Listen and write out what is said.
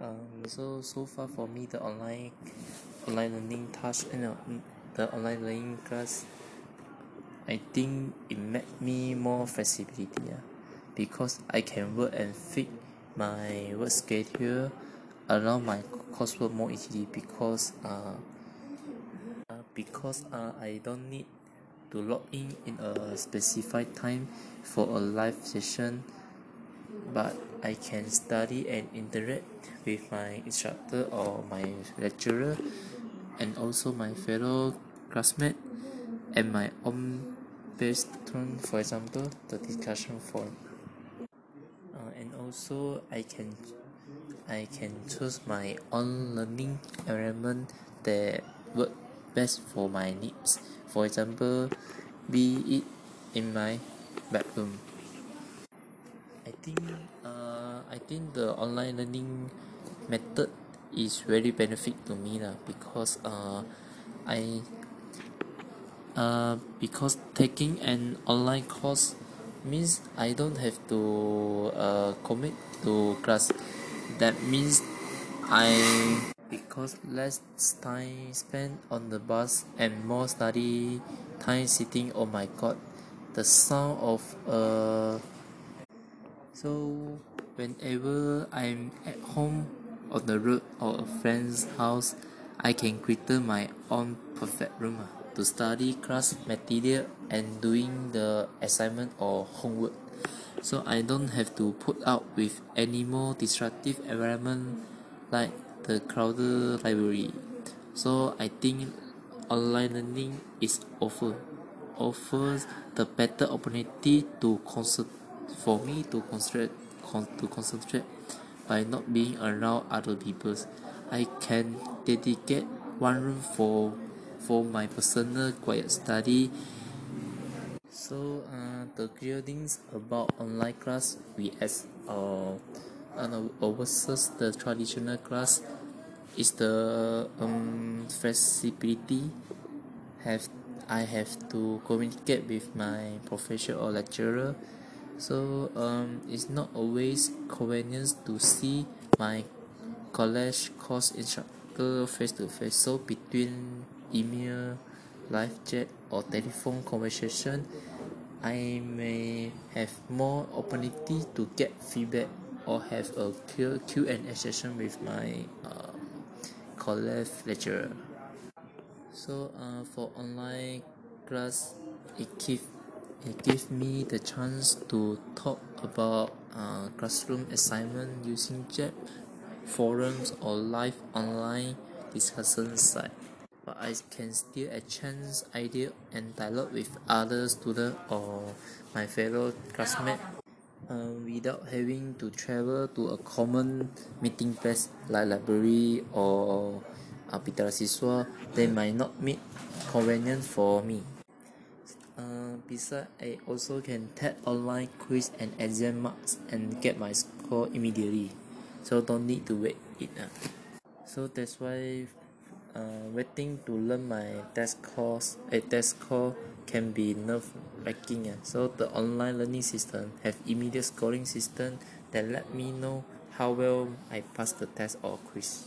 um so so far for me the online online learning task eh no the online learning class I think it make me more flexibility ah because I can work and fit my work schedule around my coursework more easily because uh because uh I don't need to log in in a specified time for a live session but I can study and interact with my instructor or my lecturer and also my fellow classmate and my own best turn for example the discussion forum uh and also I can I can choose my own learning environment that work best for my needs. For example be it in my bedroom think uh I think the online learning method is very benefit to me lah because uh I uh because taking an online course means I don't have to uh commit to class. That means I because less time spent on the bus and more study time sitting on my god the sound of uh so whenever I'm at home on the road or a friend's house I can create my own perfect room ah to study class material and doing the assignment or homework. So I don't have to put up with any more disruptive environment like the crowded library. So I think online learning is offer offers the better opportunity to concert for me to concentrate to concentrate by not being around other peoples. I can dedicate one room for for my personal quiet study. So uh the clear things about online class we as uh versus the traditional class is the um flexibility have I have to communicate with my professor or lecturer so um it's not always convenient to see my college course instructor face to face. So between email live chat or telephone conversation I may have more opportunity to get feedback or have a Q&A session with my uh college lecturer. So uh for online class it give it give me the chance to talk about uh classroom assignment using chat forums or live online discussion site. But I can still exchange idea and dialogue with other student or my fellow classmate uh without having to travel to a common meeting place like library or pitara siswa. They might not meet convenient for me uh beside I also can take online quiz and exam marks and get my score immediately. So don't need to wait it ah so that's why uh waiting to learn my test course a test score can be nerve wracking ah. So the online learning system have immediate scoring system that let me know how well I pass the test or quiz